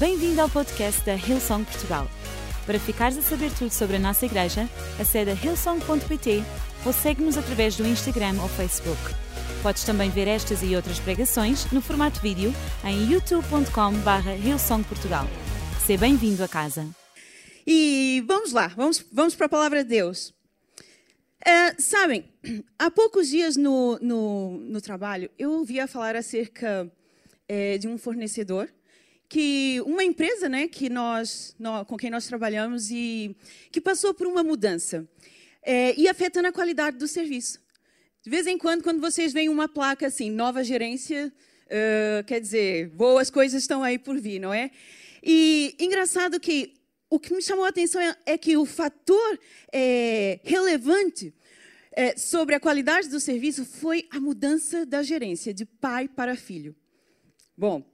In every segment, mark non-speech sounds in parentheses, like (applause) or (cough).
Bem-vindo ao podcast da Hillsong Portugal. Para ficares a saber tudo sobre a nossa igreja, acede a hillsong.pt ou segue-nos através do Instagram ou Facebook. Podes também ver estas e outras pregações no formato vídeo em youtube.com.br hillsongportugal. Seja bem-vindo a casa. E vamos lá, vamos, vamos para a palavra de Deus. É, sabem, há poucos dias no, no, no, trabalho eu ouvia falar acerca é, de um fornecedor que uma empresa, né, que nós, nós, com quem nós trabalhamos e que passou por uma mudança é, e afetando a qualidade do serviço. De vez em quando, quando vocês veem uma placa assim, nova gerência, uh, quer dizer, boas coisas estão aí por vir, não é? E engraçado que o que me chamou a atenção é, é que o fator é, relevante é, sobre a qualidade do serviço foi a mudança da gerência de pai para filho. Bom,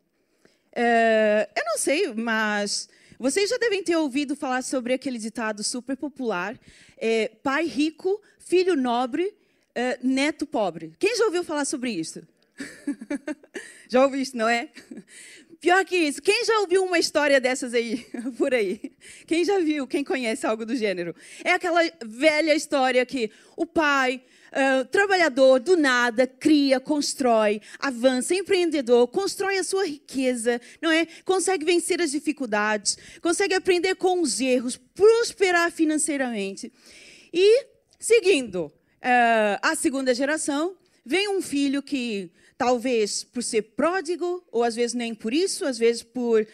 é, eu não sei, mas vocês já devem ter ouvido falar sobre aquele ditado super popular: é, pai rico, filho nobre uh, neto pobre. Quem já ouviu falar sobre isso? (laughs) já ouviu isso, não é? Pior que isso, quem já ouviu uma história dessas aí, (laughs) por aí? Quem já viu, quem conhece algo do gênero? É aquela velha história que o pai, uh, trabalhador, do nada, cria, constrói, avança, empreendedor, constrói a sua riqueza, não é? Consegue vencer as dificuldades, consegue aprender com os erros, prosperar financeiramente. E, seguindo, uh, a segunda geração, vem um filho que talvez por ser pródigo, ou às vezes nem por isso, às vezes por uh,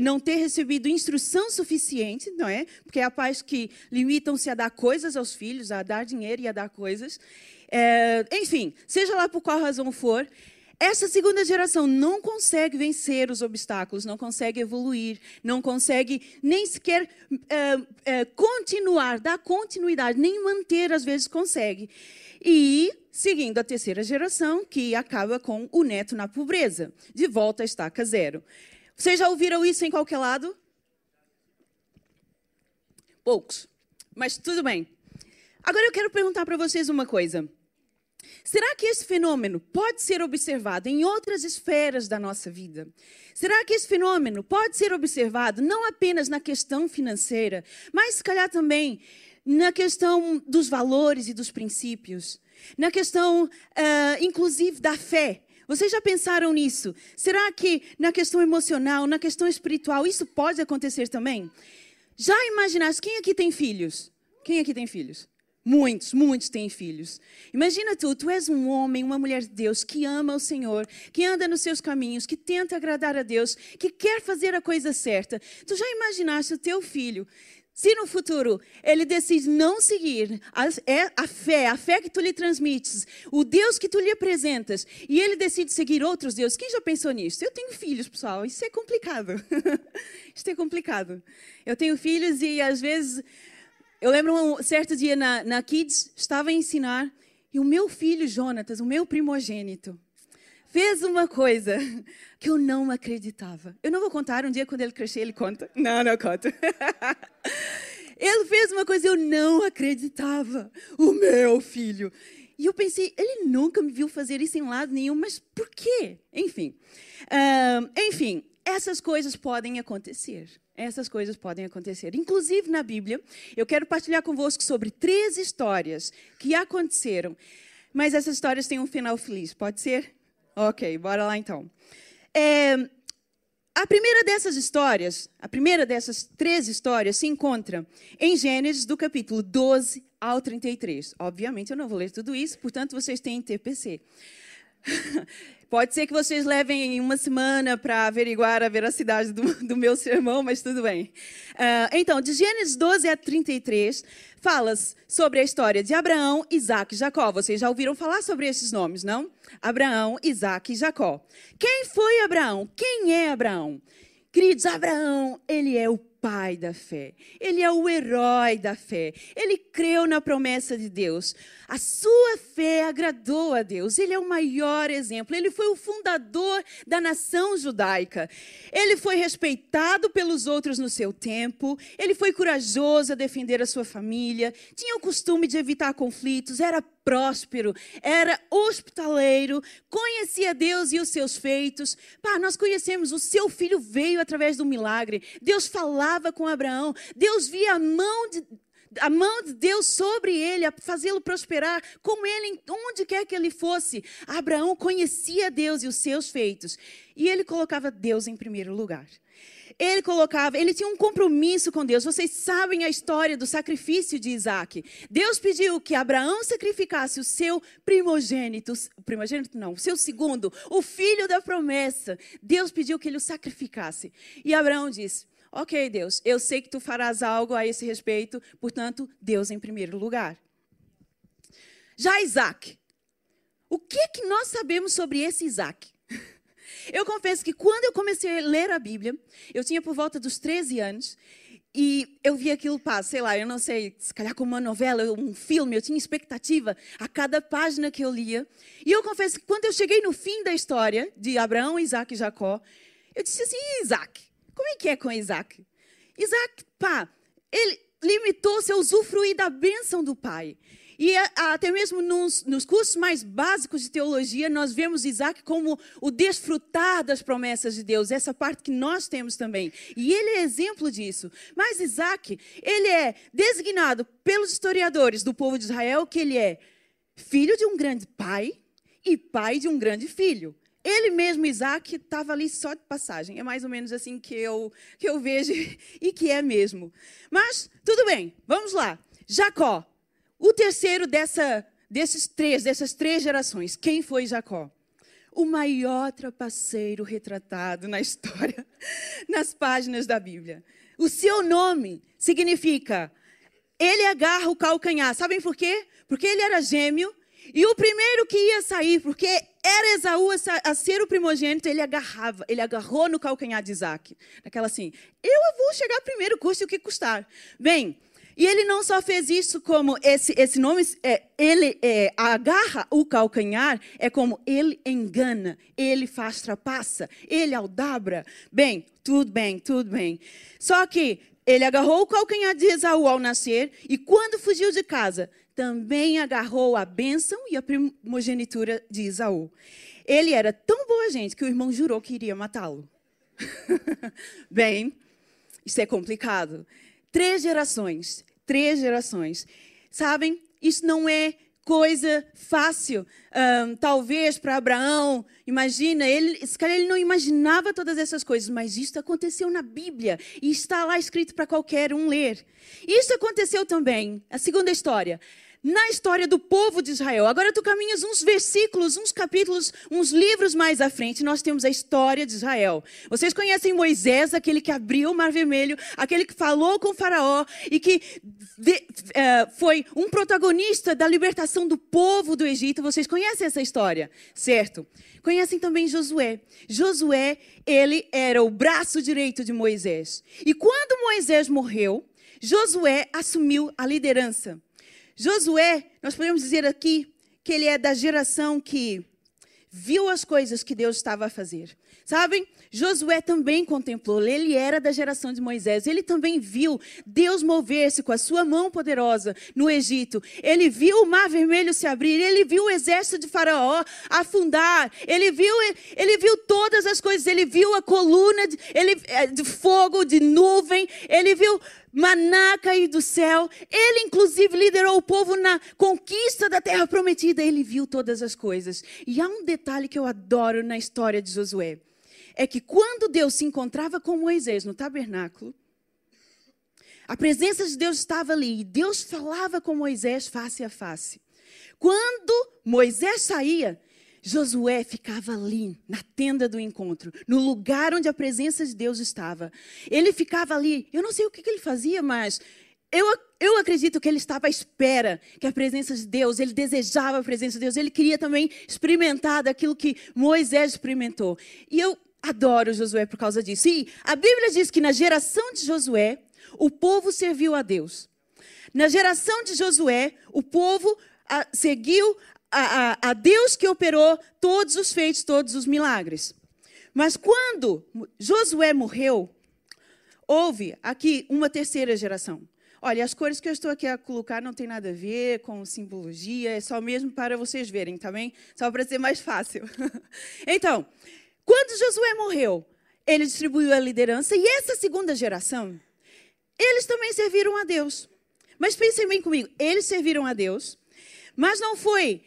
não ter recebido instrução suficiente, não é? Porque há pais que limitam-se a dar coisas aos filhos, a dar dinheiro e a dar coisas. Uh, enfim, seja lá por qual razão for, essa segunda geração não consegue vencer os obstáculos, não consegue evoluir, não consegue nem sequer uh, uh, continuar, dar continuidade, nem manter, às vezes consegue. E seguindo a terceira geração, que acaba com o neto na pobreza, de volta à estaca zero. Vocês já ouviram isso em qualquer lado? Poucos, mas tudo bem. Agora eu quero perguntar para vocês uma coisa. Será que esse fenômeno pode ser observado em outras esferas da nossa vida? Será que esse fenômeno pode ser observado não apenas na questão financeira, mas se calhar também na questão dos valores e dos princípios, na questão, uh, inclusive, da fé? Vocês já pensaram nisso? Será que na questão emocional, na questão espiritual, isso pode acontecer também? Já imaginaste quem aqui tem filhos? Quem aqui tem filhos? Muitos, muitos têm filhos. Imagina tu, tu és um homem, uma mulher de Deus que ama o Senhor, que anda nos seus caminhos, que tenta agradar a Deus, que quer fazer a coisa certa. Tu já imaginaste o teu filho se no futuro ele decide não seguir a, é a, fé, a fé que tu lhe transmites, o Deus que tu lhe apresentas, e ele decide seguir outros deuses, quem já pensou nisso? Eu tenho filhos, pessoal, isso é complicado. (laughs) isso é complicado. Eu tenho filhos e às vezes eu lembro um certo dia na, na Kids, estava a ensinar, e o meu filho, Jonatas, o meu primogênito, fez uma coisa (laughs) que eu não acreditava. Eu não vou contar, um dia quando ele crescer, ele conta. Não, não conta. (laughs) ele fez uma coisa que eu não acreditava. O meu filho. E eu pensei, ele nunca me viu fazer isso em lado nenhum, mas por quê? Enfim. Enfim, essas coisas podem acontecer. Essas coisas podem acontecer. Inclusive na Bíblia, eu quero partilhar convosco sobre três histórias que aconteceram. Mas essas histórias têm um final feliz, pode ser? Ok, bora lá então. É, a primeira dessas histórias, a primeira dessas três histórias, se encontra em Gênesis, do capítulo 12 ao 33. Obviamente, eu não vou ler tudo isso, portanto, vocês têm TPC. (laughs) Pode ser que vocês levem uma semana para averiguar a veracidade do, do, meu sermão, mas tudo bem. Uh, então, de Gênesis 12 a 33, fala sobre a história de Abraão, Isaac e Jacó. Vocês já ouviram falar sobre esses nomes, não? Abraão, Isaac e Jacó. Quem foi Abraão? Quem é Abraão? Queridos, Abraão, ele é o pai da fé. Ele é o herói da fé. Ele creu na promessa de Deus. A sua fé agradou a Deus. Ele é o maior exemplo. Ele foi o fundador da nação judaica. Ele foi respeitado pelos outros no seu tempo. Ele foi corajoso a defender a sua família. Tinha o costume de evitar conflitos. Era próspero, era hospitaleiro, conhecia Deus e os seus feitos. Pá, nós conhecemos, o seu filho veio através do milagre. Deus falava com Abraão, Deus via a mão de, a mão de Deus sobre ele, a fazê-lo prosperar, como ele, onde quer que ele fosse. Abraão conhecia Deus e os seus feitos. E ele colocava Deus em primeiro lugar. Ele colocava, ele tinha um compromisso com Deus. Vocês sabem a história do sacrifício de Isaac. Deus pediu que Abraão sacrificasse o seu primogênito, primogênito não, o seu segundo, o filho da promessa. Deus pediu que ele o sacrificasse. E Abraão disse: Ok, Deus, eu sei que tu farás algo a esse respeito, portanto, Deus em primeiro lugar. Já Isaac, o que que nós sabemos sobre esse Isaac? Eu confesso que quando eu comecei a ler a Bíblia, eu tinha por volta dos 13 anos, e eu vi aquilo, pá, sei lá, eu não sei, se calhar como uma novela, um filme, eu tinha expectativa a cada página que eu lia. E eu confesso que quando eu cheguei no fim da história de Abraão, Isaac e Jacó, eu disse assim: Isaac, como é que é com Isaac? Isaac, pá, ele limitou-se a usufruir da bênção do pai. E até mesmo nos, nos, cursos mais básicos de teologia, nós vemos Isaac como o desfrutar das promessas de Deus, essa parte que nós temos também. E ele é exemplo disso. Mas Isaac, ele é designado pelos historiadores do povo de Israel que ele é filho de um grande pai e pai de um grande filho. Ele mesmo, Isaac, estava ali só de passagem. É mais ou menos assim que eu, que eu vejo (laughs) e que é mesmo. Mas, tudo bem, vamos lá. Jacó, o terceiro dessa, desses três, dessas três gerações, quem foi Jacó? O maior trapaceiro retratado na (laughs) história, nas páginas da Bíblia. O seu nome significa ele agarra o calcanhar. Sabem por quê? Porque ele era gêmeo e o primeiro que ia sair, porque era Esaú a ser o primogênito, ele agarrava, ele agarrou no calcanhar de Isaac. Naquela assim, eu vou chegar primeiro, custe o que custar. Bem, e ele não só fez isso como esse, esse nome, é, ele é, agarra o calcanhar, é como ele engana, ele faz trapaça, ele aldabra. Bem, tudo bem, tudo bem. Só que ele agarrou o calcanhar de Esaú ao nascer e quando fugiu de casa, também agarrou a bênção e a primogenitura de Esaú. Ele era tão boa gente que o irmão jurou que iria matá-lo. (laughs) bem, isso é complicado. Três gerações três gerações. Sabem, isso não é coisa fácil. Um, talvez para Abraão, imagina, ele, se calhar ele não imaginava todas essas coisas, mas isso aconteceu na Bíblia e está lá escrito para qualquer um ler. Isso aconteceu também, a segunda história na história do povo de Israel. Agora tu caminhas uns versículos, uns capítulos, uns livros mais à frente, nós temos a história de Israel. Vocês conhecem Moisés, aquele que abriu o Mar Vermelho, aquele que falou com o Faraó e que de, uh, foi um protagonista da libertação do povo do Egito. Vocês conhecem essa história, certo? Conhecem também Josué. Josué, ele era o braço direito de Moisés. E quando Moisés morreu, Josué assumiu a liderança. Josué, nós podemos dizer aqui que ele é da geração que viu as coisas que Deus estava a fazer. Sabem? Josué também contemplou, ele era da geração de Moisés, ele também viu Deus mover-se com a sua mão poderosa no Egito. Ele viu o mar vermelho se abrir, ele viu o exército de Faraó afundar, ele viu, ele viu todas as coisas, ele viu a coluna de, ele, eh, de fogo, de nuvem, ele viu maná cair do céu. Ele, inclusive, liderou o povo na conquista da terra prometida. Ele viu todas as coisas. E há um detalhe que eu adoro na história de Josué: é que quando Deus se encontrava com Moisés no tabernáculo, a presença de Deus estava ali e Deus falava com Moisés face a face. Quando Moisés saía, Josué ficava ali, na tenda do encontro, no lugar onde a presença de Deus estava. Ele ficava ali, eu não sei o que, que ele fazia, mas eu, eu acredito que ele estava à espera que a presença de Deus, ele desejava a presença de Deus, ele queria também experimentar daquilo que Moisés experimentou. E eu adoro Josué por causa disso. E a Bíblia diz que na geração de Josué, o povo serviu a Deus. Na geração de Josué, o povo a, seguiu a, a, a Deus que operou todos os feitos, todos os milagres. Mas quando Josué morreu, houve aqui uma terceira geração. Olha, as cores que eu estou aqui a colocar não tem nada a ver com simbologia, é só mesmo para vocês verem, tá? Só para ser mais fácil. (laughs) então, quando Josué morreu, ele distribuiu a liderança e essa segunda geração, eles também serviram a Deus. Mas pensem bem comigo, eles serviram a Deus, mas não foi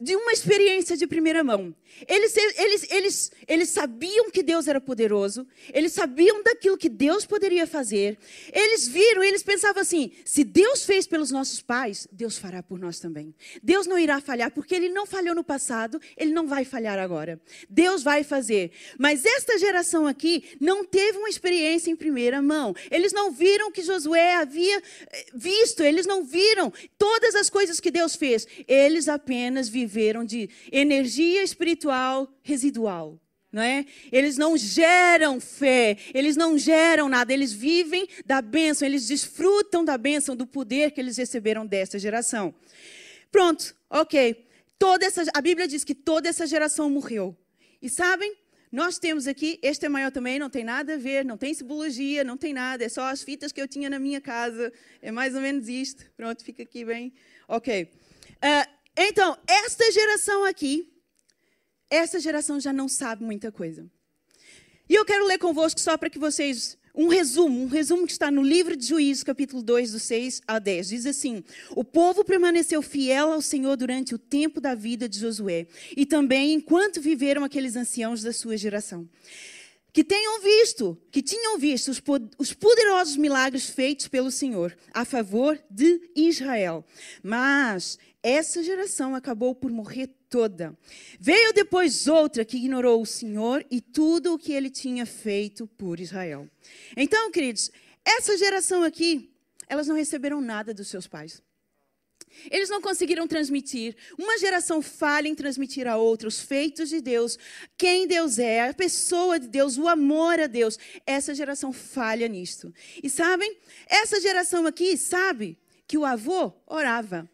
de uma experiência de primeira mão. Eles, eles, eles, eles sabiam que Deus era poderoso, eles sabiam daquilo que Deus poderia fazer. Eles viram, eles pensavam assim: se Deus fez pelos nossos pais, Deus fará por nós também. Deus não irá falhar, porque Ele não falhou no passado, Ele não vai falhar agora. Deus vai fazer. Mas esta geração aqui não teve uma experiência em primeira mão. Eles não viram que Josué havia eh, visto, eles não viram todas as coisas que Deus fez. Eles apenas viveram de energia espiritual espiritual residual. Não é? Eles não geram fé, eles não geram nada, eles vivem da bênção, eles desfrutam da bênção, do poder que eles receberam desta geração. Pronto, ok. Toda essa, a Bíblia diz que toda essa geração morreu. E sabem, nós temos aqui, este é maior também, não tem nada a ver, não tem simbologia, não tem nada, é só as fitas que eu tinha na minha casa, é mais ou menos isto. Pronto, fica aqui bem. Ok. Uh, então, esta geração aqui, essa geração já não sabe muita coisa. E eu quero ler convosco só para que vocês. Um resumo, um resumo que está no livro de Juízes, capítulo 2, do 6 a 10. Diz assim: O povo permaneceu fiel ao Senhor durante o tempo da vida de Josué, e também enquanto viveram aqueles anciãos da sua geração que tenham visto, que tinham visto os poderosos milagres feitos pelo Senhor a favor de Israel. Mas essa geração acabou por morrer toda. Veio depois outra que ignorou o Senhor e tudo o que ele tinha feito por Israel. Então, queridos, essa geração aqui, elas não receberam nada dos seus pais. Eles não conseguiram transmitir. Uma geração falha em transmitir a outra os feitos de Deus, quem Deus é, a pessoa de Deus, o amor a Deus. Essa geração falha nisto. E sabem, essa geração aqui sabe que o avô orava.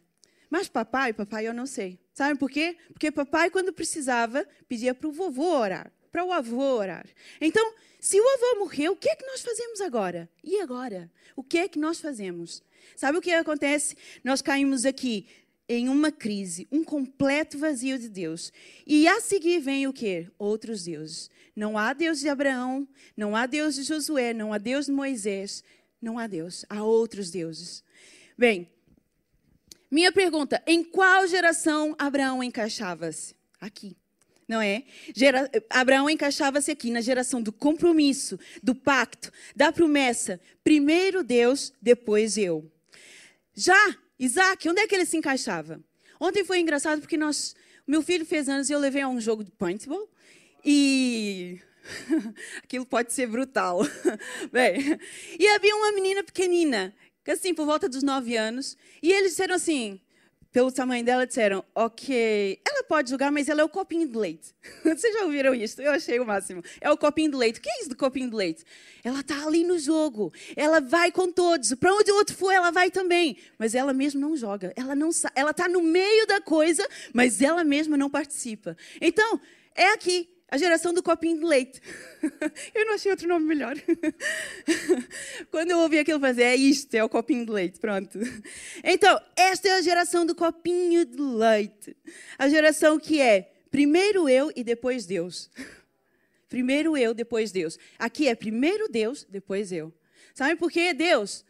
Mas papai, papai, eu não sei. Sabe por quê? Porque papai, quando precisava, pedia para o vovô orar, para o avô orar. Então, se o avô morreu, o que é que nós fazemos agora? E agora? O que é que nós fazemos? Sabe o que acontece? Nós caímos aqui em uma crise, um completo vazio de Deus. E a seguir vem o quê? Outros deuses. Não há Deus de Abraão, não há Deus de Josué, não há Deus de Moisés, não há Deus, há outros deuses. Bem, minha pergunta: em qual geração Abraão encaixava-se? Aqui. Não é? Gera... Abraão encaixava-se aqui na geração do compromisso, do pacto, da promessa. Primeiro Deus, depois eu. Já Isaac, onde é que ele se encaixava? Ontem foi engraçado porque nós, meu filho fez anos e eu levei a um jogo de paintball e (laughs) aquilo pode ser brutal. (laughs) Bem, e havia uma menina pequenina assim, por volta dos nove anos. E eles disseram assim, pelo tamanho dela, disseram: Ok, ela pode jogar, mas ela é o copinho de leite. (laughs) Vocês já ouviram isso? Eu achei o máximo. É o copinho de leite. O que é isso do copinho de leite? Ela está ali no jogo. Ela vai com todos. Para onde o outro for, ela vai também. Mas ela mesma não joga. Ela não Ela está no meio da coisa, mas ela mesma não participa. Então, é aqui. A geração do copinho de leite. (laughs) eu não achei outro nome melhor. (laughs) Quando eu ouvi aquilo, falei, é isto, é o copinho de leite, pronto. Então, esta é a geração do copinho de leite. A geração que é primeiro eu e depois Deus. (laughs) Primeiro eu, depois Deus. Aqui é primeiro Deus, depois eu. Sabe por quê? Deus,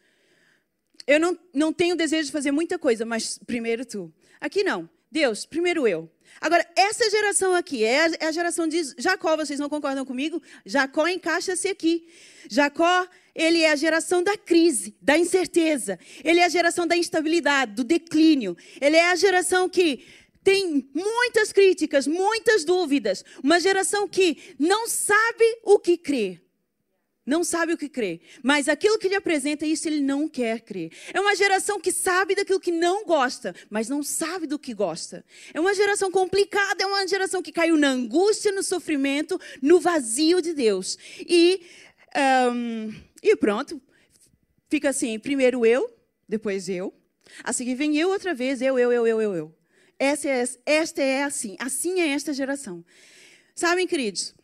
eu não, não tenho desejo de fazer muita coisa, mas primeiro tu. Aqui não. Deus, primeiro eu. Agora, essa geração aqui é a, é a geração de Jacó, vocês não concordam comigo? Jacó encaixa-se aqui. Jacó, ele é a geração da crise, da incerteza. Ele é a geração da instabilidade, do declínio. Ele é a geração que tem muitas críticas, muitas dúvidas. Uma geração que não sabe o que crer não sabe o que crer, mas aquilo que lhe apresenta, isso ele não quer crer. É uma geração que sabe daquilo que não gosta, mas não sabe do que gosta. É uma geração complicada, é uma geração que caiu na angústia, no sofrimento, no vazio de Deus. E, um, e pronto, fica assim: primeiro eu, depois eu, a seguir vem eu outra vez, eu, eu, eu, eu, eu, eu. Essa é, esta é assim, assim é esta geração. Sabem, queridos,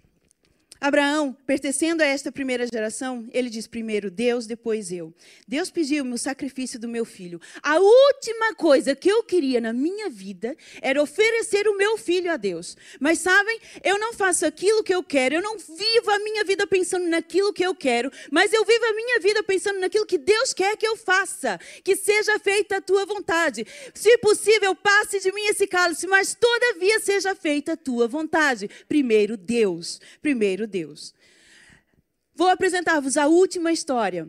Abraão, pertencendo a esta primeira geração, ele diz primeiro Deus, depois eu. Deus pediu-me o sacrifício do meu filho. A última coisa que eu queria na minha vida era oferecer o meu filho a Deus. Mas sabem, eu não faço aquilo que eu quero, eu não vivo a minha vida pensando naquilo que eu quero, mas eu vivo a minha vida pensando naquilo que Deus quer que eu faça. Que seja feita a tua vontade. Se possível, passe de mim esse cálice, mas todavia seja feita a tua vontade. Primeiro Deus. Primeiro Deus. Vou apresentar-vos a última história.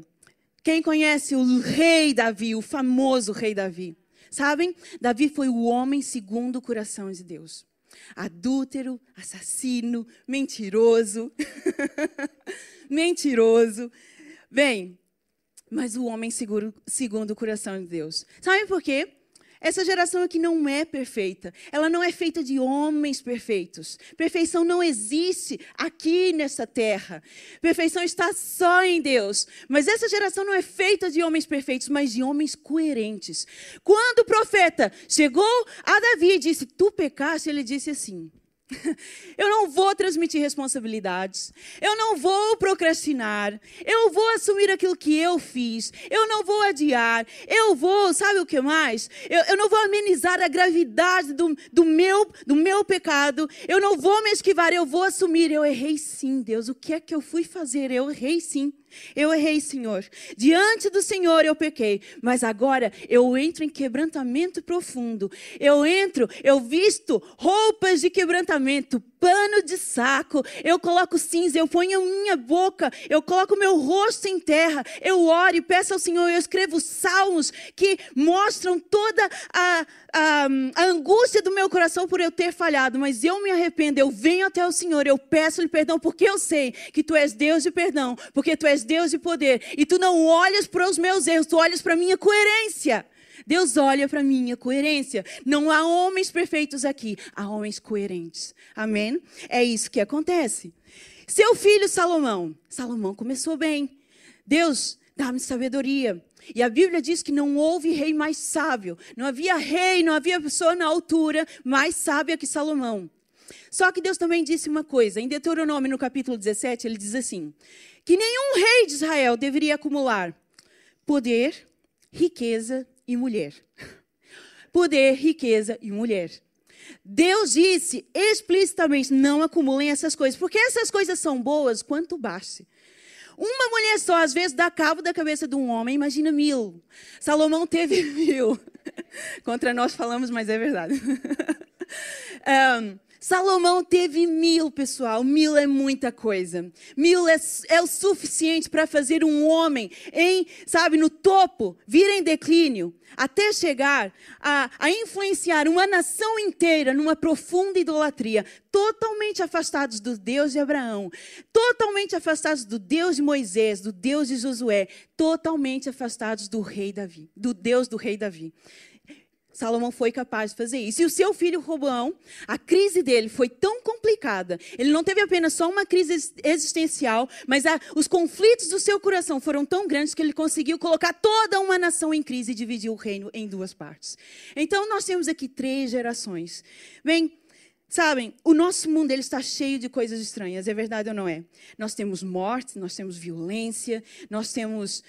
Quem conhece o rei Davi, o famoso rei Davi? Sabem? Davi foi o homem segundo o coração de Deus. Adúltero, assassino, mentiroso. (laughs) mentiroso. Bem, mas o homem seguro, segundo o coração de Deus. Sabem por quê? Essa geração aqui não é perfeita. Ela não é feita de homens perfeitos. Perfeição não existe aqui nessa terra. Perfeição está só em Deus. Mas essa geração não é feita de homens perfeitos, mas de homens coerentes. Quando o profeta chegou a Davi e disse: Tu pecaste, ele disse assim: (laughs) Eu não vou transmitir responsabilidades. Eu não vou procrastinar. Eu vou assumir aquilo que eu fiz. Eu não vou adiar. Eu vou, sabe o que mais? Eu, eu não vou amenizar a gravidade do, do, meu, do meu pecado. Eu não vou me esquivar. Eu vou assumir. Eu errei sim, Deus. O que é que eu fui fazer? Eu errei sim. Eu errei, Senhor. Diante do Senhor eu pequei, mas agora eu entro em quebrantamento profundo. Eu entro, eu visto roupas de quebrantamento, pano de saco, eu coloco cinza, eu ponho a minha boca, eu coloco meu rosto em terra, eu oro e peço ao Senhor, eu escrevo salmos que mostram toda a, a, a angústia do meu coração por eu ter falhado, mas eu me arrependo, eu venho até o Senhor, eu peço-lhe perdão, porque eu sei que tu és Deus de perdão, porque tu és Deus de poder, e tu não olhas para os meus erros, tu olhas para a minha coerência. Deus olha para minha coerência. Não há homens perfeitos aqui, há homens coerentes. Amém? É isso que acontece. Seu filho Salomão. Salomão começou bem. Deus dá-me sabedoria. E a Bíblia diz que não houve rei mais sábio. Não havia rei, não havia pessoa na altura mais sábia que Salomão. Só que Deus também disse uma coisa. Em Deuteronômio, no capítulo 17, ele diz assim: que nenhum rei de Israel deveria acumular poder, riqueza e mulher. (laughs) Poder, riqueza e mulher. Deus disse explicitamente: não acumulem essas coisas, porque essas coisas são boas quanto baste. Uma mulher só, às vezes, dá cabo da cabeça de um homem, imagina mil. Salomão teve (laughs) mil. Contra nós falamos, mas é verdade. (laughs) um, Salomão teve mil, pessoal. Mil é muita coisa. Mil é, é o suficiente para fazer um homem em, sabe, no topo, vir em declínio, até chegar a, a influenciar uma nação inteira numa profunda idolatria, totalmente afastados do Deus de Abraão, totalmente afastados do Deus de Moisés, do Deus de Josué, totalmente afastados do rei Davi, do Deus do rei Davi. Salomão foi capaz de fazer isso. E o seu filho Roboão, a crise dele foi tão complicada. Ele não teve apenas só uma crise existencial, mas a, os conflitos do seu coração foram tão grandes que ele conseguiu colocar toda uma nação em crise e dividir o reino em duas partes. Então nós temos aqui três gerações. Bem, Sabem, o nosso mundo ele está cheio de coisas estranhas, é verdade ou não é? Nós temos morte, nós temos violência, nós temos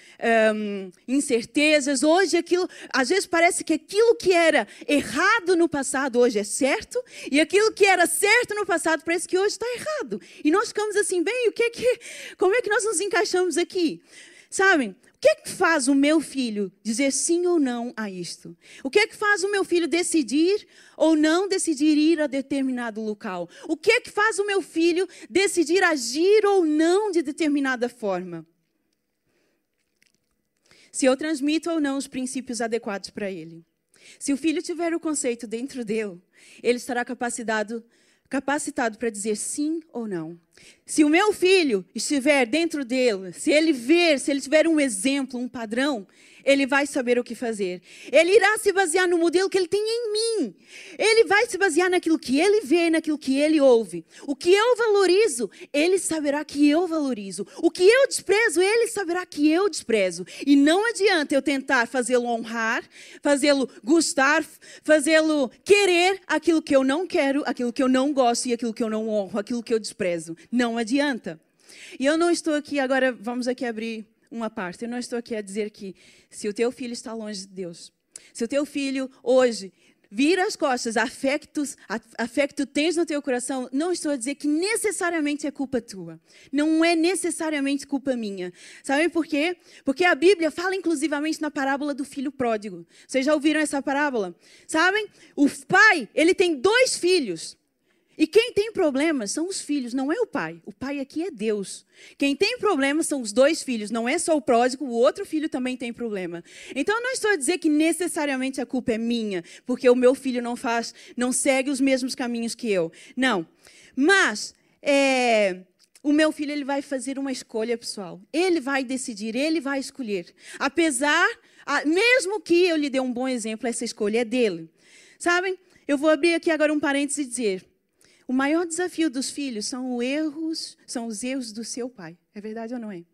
um, incertezas. Hoje, aquilo, às vezes parece que aquilo que era errado no passado hoje é certo, e aquilo que era certo no passado parece que hoje está errado. E nós ficamos assim, bem, o que, é que como é que nós nos encaixamos aqui? Sabem, que é que faz o meu filho dizer sim ou não a isto? O que é que faz o meu filho decidir ou não decidir ir a determinado local? O que é que faz o meu filho decidir agir ou não de determinada forma? Se eu transmito ou não os princípios adequados para ele. Se o filho tiver o conceito dentro dele, ele estará capacitado capacitado para dizer sim ou não. Se o meu filho estiver dentro dele, se ele ver, se ele tiver um exemplo, um padrão, ele vai saber o que fazer. Ele irá se basear no modelo que ele tem em mim. Ele vai se basear naquilo que ele vê, naquilo que ele ouve. O que eu valorizo, ele saberá que eu valorizo. O que eu desprezo, ele saberá que eu desprezo. E não adianta eu tentar fazê-lo honrar, fazê-lo gostar, fazê-lo querer aquilo que eu não quero, aquilo que eu não gosto e aquilo que eu não honro, aquilo que eu desprezo. Não adianta. E eu não estou aqui agora, vamos aqui abrir uma parte. Eu não estou aqui a dizer que se o teu filho está longe de Deus, se o teu filho hoje vira as costas, afectos, afecto tens no teu coração, não estou a dizer que necessariamente é culpa tua. Não é necessariamente culpa minha. Sabe por quê? Porque a Bíblia fala inclusivamente na parábola do filho pródigo. Vocês já ouviram essa parábola? Sabem? O pai, ele tem dois filhos. E quem tem problemas são os filhos, não é o pai. O pai aqui é Deus. Quem tem problemas são os dois filhos, não é só o pródigo, o outro filho também tem problema. Então eu não estou a dizer que necessariamente a culpa é minha, porque o meu filho não faz, não segue os mesmos caminhos que eu. Não. Mas é, o meu filho ele vai fazer uma escolha pessoal. Ele vai decidir, ele vai escolher. Apesar, mesmo que eu lhe dê um bom exemplo, essa escolha é dele. Sabem? Eu vou abrir aqui agora um parênteses e dizer: o maior desafio dos filhos são os erros, são os erros do seu pai. É verdade ou não é?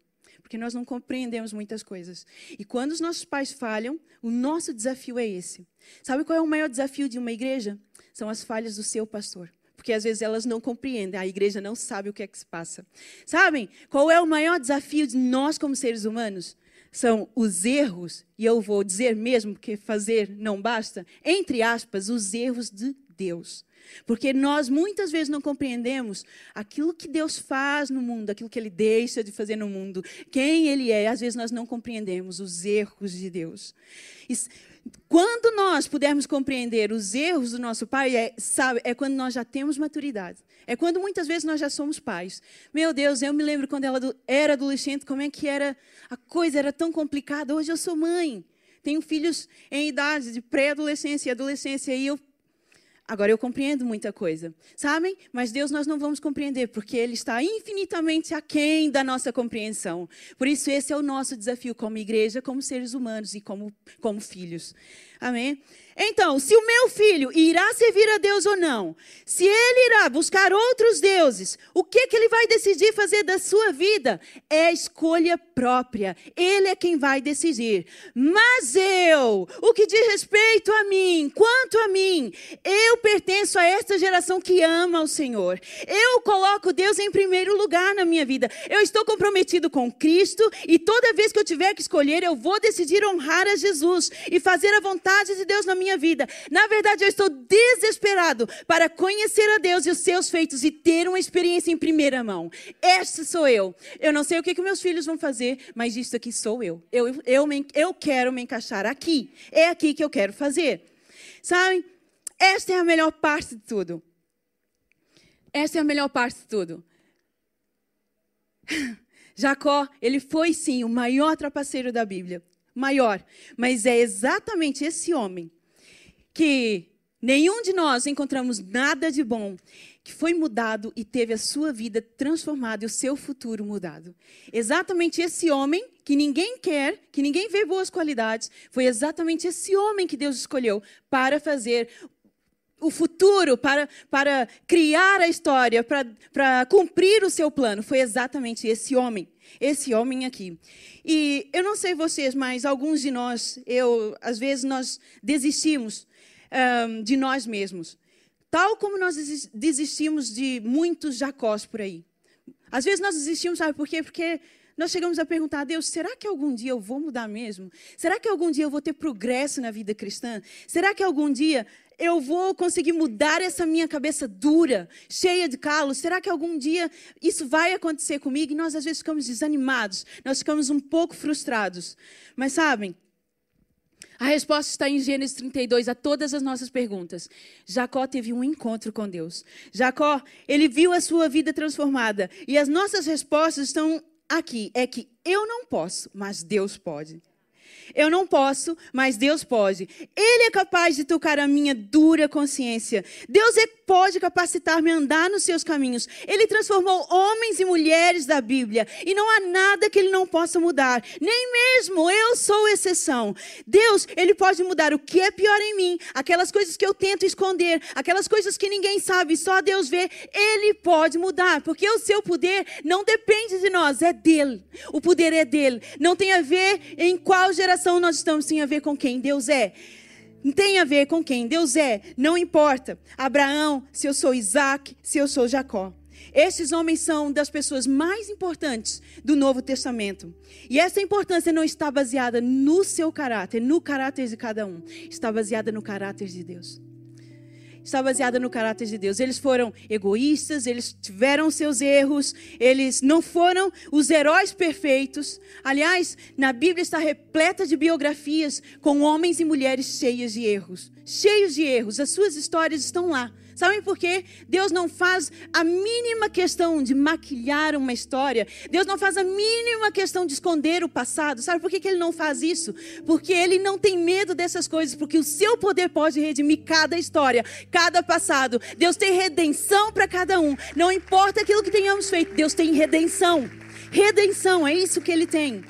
Porque nós não compreendemos muitas coisas. E quando os nossos pais falham, o nosso desafio é esse. Sabe qual é o maior desafio de uma igreja? São as falhas do seu pastor porque às vezes elas não compreendem, a igreja não sabe o que é que se passa. Sabem qual é o maior desafio de nós como seres humanos? São os erros, e eu vou dizer mesmo que fazer não basta, entre aspas, os erros de Deus. Porque nós muitas vezes não compreendemos aquilo que Deus faz no mundo, aquilo que Ele deixa de fazer no mundo, quem Ele é. Às vezes nós não compreendemos os erros de Deus. quando nós pudermos compreender os erros do nosso pai, é, sabe, é quando nós já temos maturidade. É quando muitas vezes nós já somos pais. Meu Deus, eu me lembro quando ela era adolescente, como é que era, a coisa era tão complicada. Hoje eu sou mãe. Tenho filhos em idade de pré-adolescência e adolescência, e eu Agora eu compreendo muita coisa, sabem? Mas Deus nós não vamos compreender, porque Ele está infinitamente aquém da nossa compreensão. Por isso, esse é o nosso desafio como igreja, como seres humanos e como, como filhos. Amém? Então, se o meu filho irá servir a Deus ou não, se ele irá buscar outros deuses, o que, que ele vai decidir fazer da sua vida? É escolha própria. Ele é quem vai decidir. Mas eu, o que diz respeito a mim, quanto a mim, eu pertenço a esta geração que ama o Senhor. Eu coloco Deus em primeiro lugar na minha vida. Eu estou comprometido com Cristo e toda vez que eu tiver que escolher, eu vou decidir honrar a Jesus e fazer a vontade de Deus na minha minha vida. Na verdade, eu estou desesperado para conhecer a Deus e os seus feitos e ter uma experiência em primeira mão. Esta sou eu. Eu não sei o que, que meus filhos vão fazer, mas isso aqui sou eu. Eu, eu, eu, eu quero me encaixar aqui. É aqui que eu quero fazer. Sabem? Esta é a melhor parte de tudo. Esta é a melhor parte de tudo. (laughs) Jacó, ele foi sim o maior trapaceiro da Bíblia. Maior. Mas é exatamente esse homem que nenhum de nós encontramos nada de bom que foi mudado e teve a sua vida transformada e o seu futuro mudado. Exatamente esse homem que ninguém quer, que ninguém vê boas qualidades, foi exatamente esse homem que Deus escolheu para fazer o futuro, para, para criar a história, para, para cumprir o seu plano. Foi exatamente esse homem, esse homem aqui. E eu não sei vocês, mas alguns de nós, eu, às vezes nós desistimos um, de nós mesmos. Tal como nós desistimos de muitos Jacós por aí. Às vezes nós desistimos, sabe por quê? Porque nós chegamos a perguntar a Deus: será que algum dia eu vou mudar mesmo? Será que algum dia eu vou ter progresso na vida cristã? Será que algum dia eu vou conseguir mudar essa minha cabeça dura, cheia de calos? Será que algum dia isso vai acontecer comigo? E nós às vezes ficamos desanimados, nós ficamos um pouco frustrados. Mas sabem, a resposta está em Gênesis 32 a todas as nossas perguntas. Jacó teve um encontro com Deus. Jacó, ele viu a sua vida transformada. E as nossas respostas estão aqui. É que eu não posso, mas Deus pode. Eu não posso, mas Deus pode. Ele é capaz de tocar a minha dura consciência. Deus é, pode capacitar-me a andar nos seus caminhos. Ele transformou homens e mulheres da Bíblia. E não há nada que ele não possa mudar. Nem mesmo eu sou exceção. Deus, ele pode mudar o que é pior em mim, aquelas coisas que eu tento esconder, aquelas coisas que ninguém sabe, só Deus vê. Ele pode mudar, porque o seu poder não depende de nós, é dele. O poder é dele. Não tem a ver em qual geração nós estamos tem a ver com quem Deus é. Tem a ver com quem Deus é. Não importa. Abraão, se eu sou Isaac, se eu sou Jacó. Esses homens são das pessoas mais importantes do Novo Testamento. E essa importância não está baseada no seu caráter, no caráter de cada um. Está baseada no caráter de Deus está baseada no caráter de Deus. Eles foram egoístas, eles tiveram seus erros, eles não foram os heróis perfeitos. Aliás, na Bíblia está repleta de biografias com homens e mulheres cheios de erros. Cheios de erros. As suas histórias estão lá. Sabem por quê? Deus não faz a mínima questão de maquilhar uma história. Deus não faz a mínima questão de esconder o passado. Sabe por que, que Ele não faz isso? Porque Ele não tem medo dessas coisas, porque o seu poder pode redimir cada história, cada passado. Deus tem redenção para cada um. Não importa aquilo que tenhamos feito, Deus tem redenção. Redenção, é isso que Ele tem.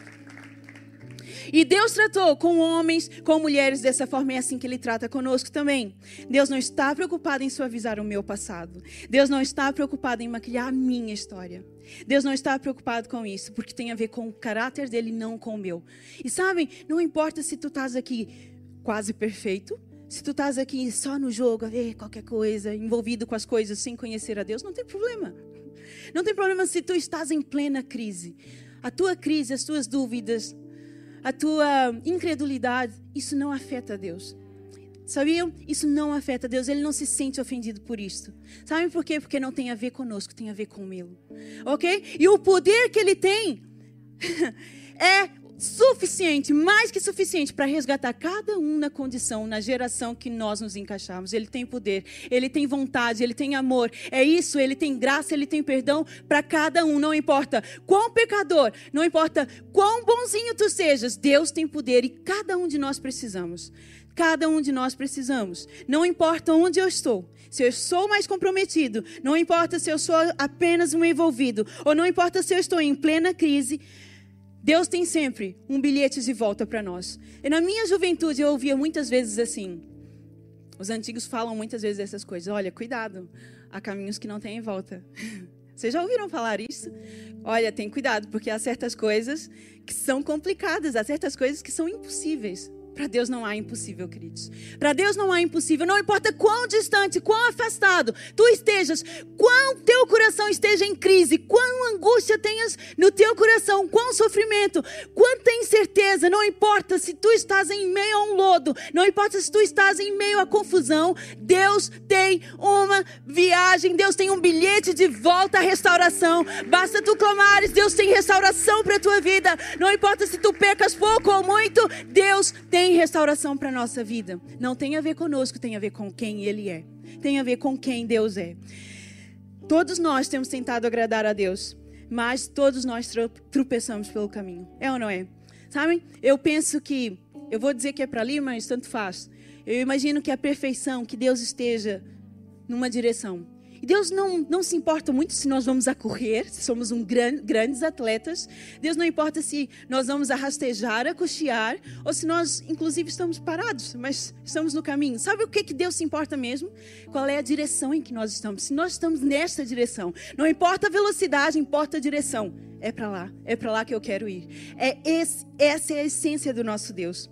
E Deus tratou com homens, com mulheres dessa forma, é assim que Ele trata conosco também. Deus não está preocupado em suavizar o meu passado. Deus não está preocupado em maquilhar a minha história. Deus não está preocupado com isso, porque tem a ver com o caráter dele, não com o meu. E sabem, não importa se tu estás aqui quase perfeito, se tu estás aqui só no jogo, a ver qualquer coisa, envolvido com as coisas sem conhecer a Deus, não tem problema. Não tem problema se tu estás em plena crise. A tua crise, as tuas dúvidas, a tua incredulidade, isso não afeta Deus. Sabiam? Isso não afeta Deus, ele não se sente ofendido por isso. Sabem por quê? Porque não tem a ver conosco, tem a ver com ele. Ok? E o poder que ele tem (laughs) é suficiente, mais que suficiente para resgatar cada um na condição, na geração que nós nos encaixarmos. Ele tem poder, ele tem vontade, ele tem amor. É isso, ele tem graça, ele tem perdão para cada um. Não importa quão pecador, não importa quão bonzinho tu sejas, Deus tem poder e cada um de nós precisamos. Cada um de nós precisamos. Não importa onde eu estou. Se eu sou mais comprometido, não importa se eu sou apenas um envolvido, ou não importa se eu estou em plena crise, Deus tem sempre um bilhete de volta para nós. E na minha juventude eu ouvia muitas vezes assim. Os antigos falam muitas vezes essas coisas. Olha, cuidado, há caminhos que não têm volta. (laughs) Vocês já ouviram falar isso? Olha, tem cuidado, porque há certas coisas que são complicadas, há certas coisas que são impossíveis. Para Deus não há impossível, queridos. Para Deus não há impossível. Não importa quão distante, quão afastado tu estejas, quão teu coração esteja em crise, quão angústia tenhas no teu coração, quão sofrimento, quanta incerteza. Não importa se tu estás em meio a um lodo, não importa se tu estás em meio a confusão. Deus tem uma viagem, Deus tem um bilhete de volta à restauração. Basta tu clamares, Deus tem restauração para a tua vida. Não importa se tu pecas pouco ou muito, Deus tem restauração para a nossa vida. Não tem a ver conosco, tem a ver com quem Ele é. Tem a ver com quem Deus é. Todos nós temos tentado agradar a Deus, mas todos nós tropeçamos pelo caminho. É ou não é? Sabem? Eu penso que, eu vou dizer que é para ali, mas tanto faz. Eu imagino que a perfeição, que Deus esteja numa direção Deus não, não se importa muito se nós vamos a correr, se somos um gran, grandes atletas. Deus não importa se nós vamos a rastejar, a cochear, ou se nós, inclusive, estamos parados, mas estamos no caminho. Sabe o que, que Deus se importa mesmo? Qual é a direção em que nós estamos? Se nós estamos nesta direção, não importa a velocidade, importa a direção. É para lá, é para lá que eu quero ir. É esse, essa é a essência do nosso Deus.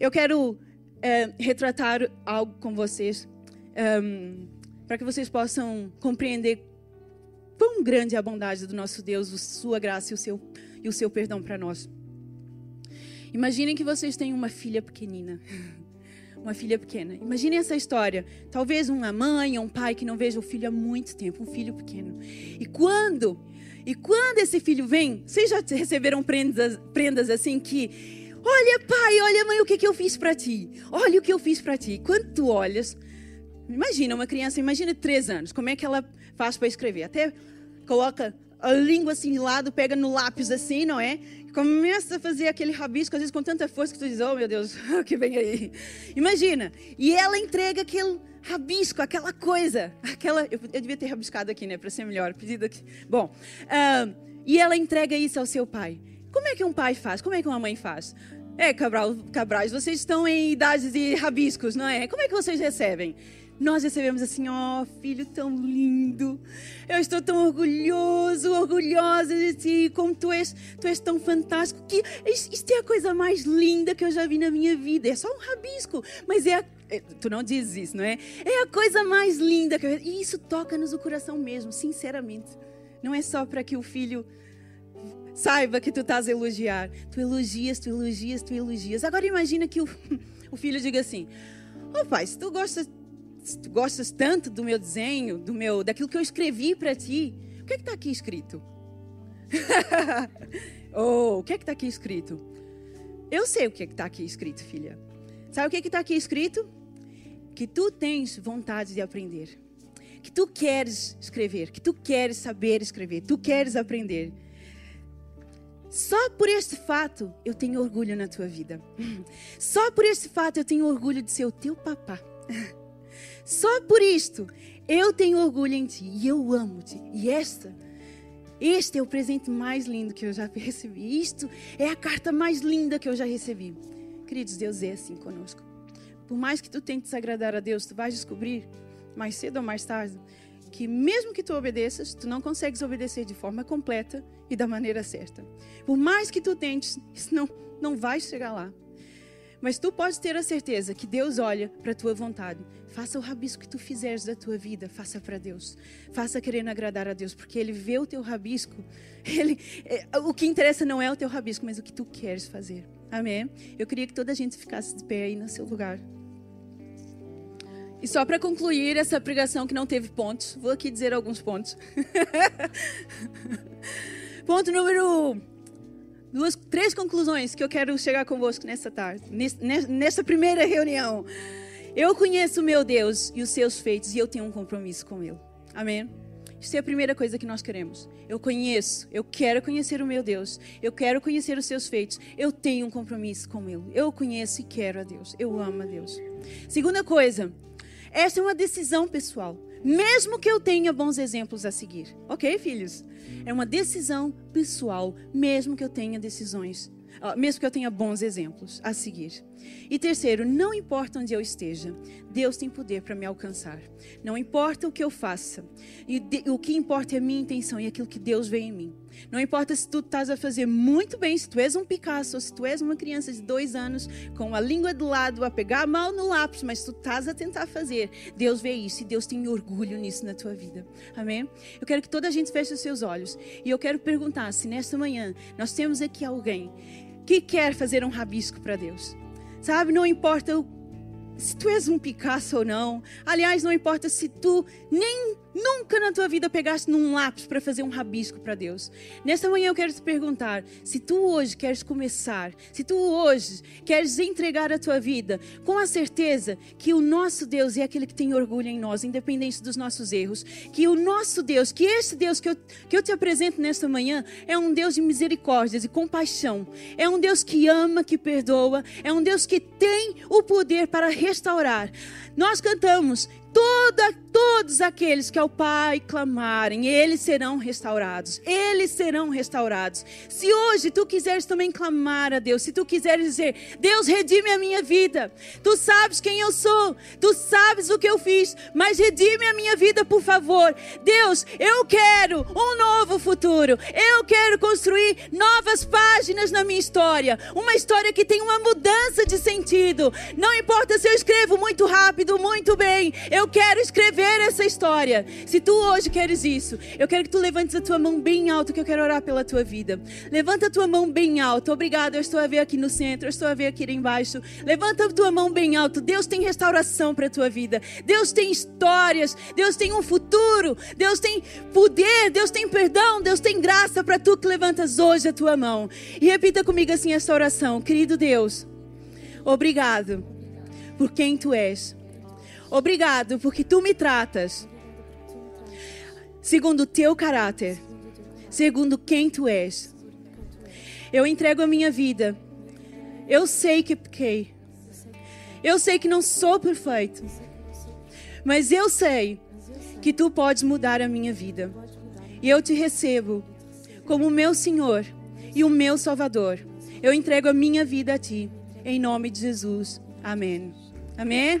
Eu quero é, retratar algo com vocês. Um, para que vocês possam compreender quão grande é a bondade do nosso Deus, sua graça e o seu, e o seu perdão para nós. Imaginem que vocês têm uma filha pequenina. (laughs) Uma filha pequena. Imaginem essa história. Talvez uma mãe ou um pai que não veja o filho há muito tempo, um filho pequeno. E quando, e quando esse filho vem, vocês já receberam prendas, prendas assim que, olha pai, olha mãe, o que, que eu fiz para ti? Olha o que eu fiz para ti. Quando tu olhas, Imagina uma criança, imagina três anos, como é que ela faz para escrever? Até coloca a língua assim de lado, pega no lápis assim, não é? Começa a fazer aquele rabisco, às vezes com tanta força que tu diz, oh meu Deus, (laughs) o que vem aí? Imagina. E ela entrega aquele rabisco, aquela coisa, aquela. Eu, eu devia ter rabiscado aqui, né, para ser melhor. Pedido aqui. Bom, uh, e ela entrega isso ao seu pai. Como é que um pai faz? Como é que uma mãe faz? É, Cabral, Cabrais, vocês estão em idade de rabiscos, não é? Como é que vocês recebem? Nós recebemos assim, ó, oh, filho tão lindo. Eu estou tão orgulhoso, orgulhosa de ti, como tu és, tu és tão fantástico. Que isto é a coisa mais linda que eu já vi na minha vida. É só um rabisco, mas é a, é, tu não dizes isso, não é? É a coisa mais linda que eu, e isso toca-nos o coração mesmo, sinceramente. Não é só para que o filho saiba que tu estás a elogiar. Tu elogias, tu elogias, tu elogias. Agora imagina que o, (laughs) o filho diga assim: "Ó oh, pai, se tu gostas tu gostas tanto do meu desenho, do meu, daquilo que eu escrevi para ti, o que é está aqui escrito? (laughs) oh, o que é está aqui escrito? Eu sei o que é está aqui escrito, filha. Sabe o que é está aqui escrito? Que tu tens vontade de aprender. Que tu queres escrever. Que tu queres saber escrever. Tu queres aprender. Só por este fato eu tenho orgulho na tua vida. (laughs) Só por este fato eu tenho orgulho de ser o teu papá. (laughs) Só por isto eu tenho orgulho em ti e eu amo-te. E esta, este é o presente mais lindo que eu já (laughs) recebi. Isto é a carta mais linda que eu já recebi. Queridos, Deus é assim conosco. Por mais que tu tentes agradar a Deus, tu vais descobrir, mais cedo ou mais tarde, que mesmo que tu obedeças, tu não consegues obedecer de forma completa e da maneira certa. Por mais que tu tentes, isso não, não vai chegar lá. Mas tu podes ter a certeza que Deus olha para a tua vontade. Faça o rabisco que tu fizeres da tua vida, faça para Deus. Faça querendo agradar a Deus, porque Ele vê o teu rabisco. (laughs) Ele, é, o que interessa não é o teu rabisco, mas o que tu queres fazer. Amém? Eu queria que toda a gente ficasse de pé aí no seu lugar. E só para concluir essa pregação que não teve pontos, vou aqui dizer alguns pontos. (laughs) Ponto número duas, três conclusões que eu quero chegar convosco nessa tarde, nessa primeira reunião. Eu conheço o meu Deus e os seus feitos e eu tenho um compromisso com Ele. Amém? Isso é a primeira coisa que nós queremos. Eu conheço, eu quero conhecer o meu Deus, eu quero conhecer os seus feitos, eu tenho um compromisso com Ele. Eu conheço e quero a Deus, eu amo a Deus. Segunda coisa, essa é uma decisão pessoal, mesmo que eu tenha bons exemplos a seguir. Ok, filhos? É uma decisão pessoal, mesmo que eu tenha decisões, mesmo que eu tenha bons exemplos a seguir. E terceiro, não importa onde eu esteja, Deus tem poder para me alcançar. Não importa o que eu faça, e o que importa é a minha intenção e aquilo que Deus vê em mim. Não importa se tu estás a fazer muito bem, se tu és um Picasso, se tu és uma criança de dois anos com a língua de lado a pegar mal no lápis, mas tu estás a tentar fazer, Deus vê isso e Deus tem orgulho nisso na tua vida. Amém? Eu quero que toda a gente feche os seus olhos e eu quero perguntar se nesta manhã nós temos aqui alguém que quer fazer um rabisco para Deus. Sabe, não importa se tu és um Picasso ou não. Aliás, não importa se tu nem nunca na tua vida pegaste num lápis para fazer um rabisco para Deus. Nessa manhã eu quero te perguntar: se tu hoje queres começar, se tu hoje queres entregar a tua vida com a certeza que o nosso Deus é aquele que tem orgulho em nós, independente dos nossos erros, que o nosso Deus, que este Deus que eu, que eu te apresento nesta manhã é um Deus de misericórdia, e compaixão, é um Deus que ama, que perdoa, é um Deus que tem o poder para restaurar. Nós cantamos toda, todos aqueles que ao Pai clamarem, eles serão restaurados. Eles serão restaurados. Se hoje tu quiseres também clamar a Deus, se tu quiseres dizer, Deus, redime a minha vida. Tu sabes quem eu sou, tu sabes o que eu fiz, mas redime a minha vida, por favor. Deus, eu quero um novo futuro. Eu quero construir novas páginas na minha história. Uma história que tem uma mudança de sentido. Não importa se eu escrevo muito rápido, muito bem. Eu eu quero escrever essa história. Se tu hoje queres isso, eu quero que tu levantes a tua mão bem alto, que eu quero orar pela tua vida. Levanta a tua mão bem alto. Obrigado, eu estou a ver aqui no centro, eu estou a ver aqui embaixo. Levanta a tua mão bem alto. Deus tem restauração para a tua vida. Deus tem histórias. Deus tem um futuro. Deus tem poder. Deus tem perdão. Deus tem graça para tu que levantas hoje a tua mão. E repita comigo assim esta oração. Querido Deus, obrigado por quem tu és. Obrigado, porque tu me tratas segundo o teu caráter, segundo quem tu és. Eu entrego a minha vida. Eu sei que pequei. Eu sei que não sou perfeito. Mas eu sei que tu podes mudar a minha vida. E eu te recebo como o meu Senhor e o meu Salvador. Eu entrego a minha vida a ti. Em nome de Jesus. Amém. Amém?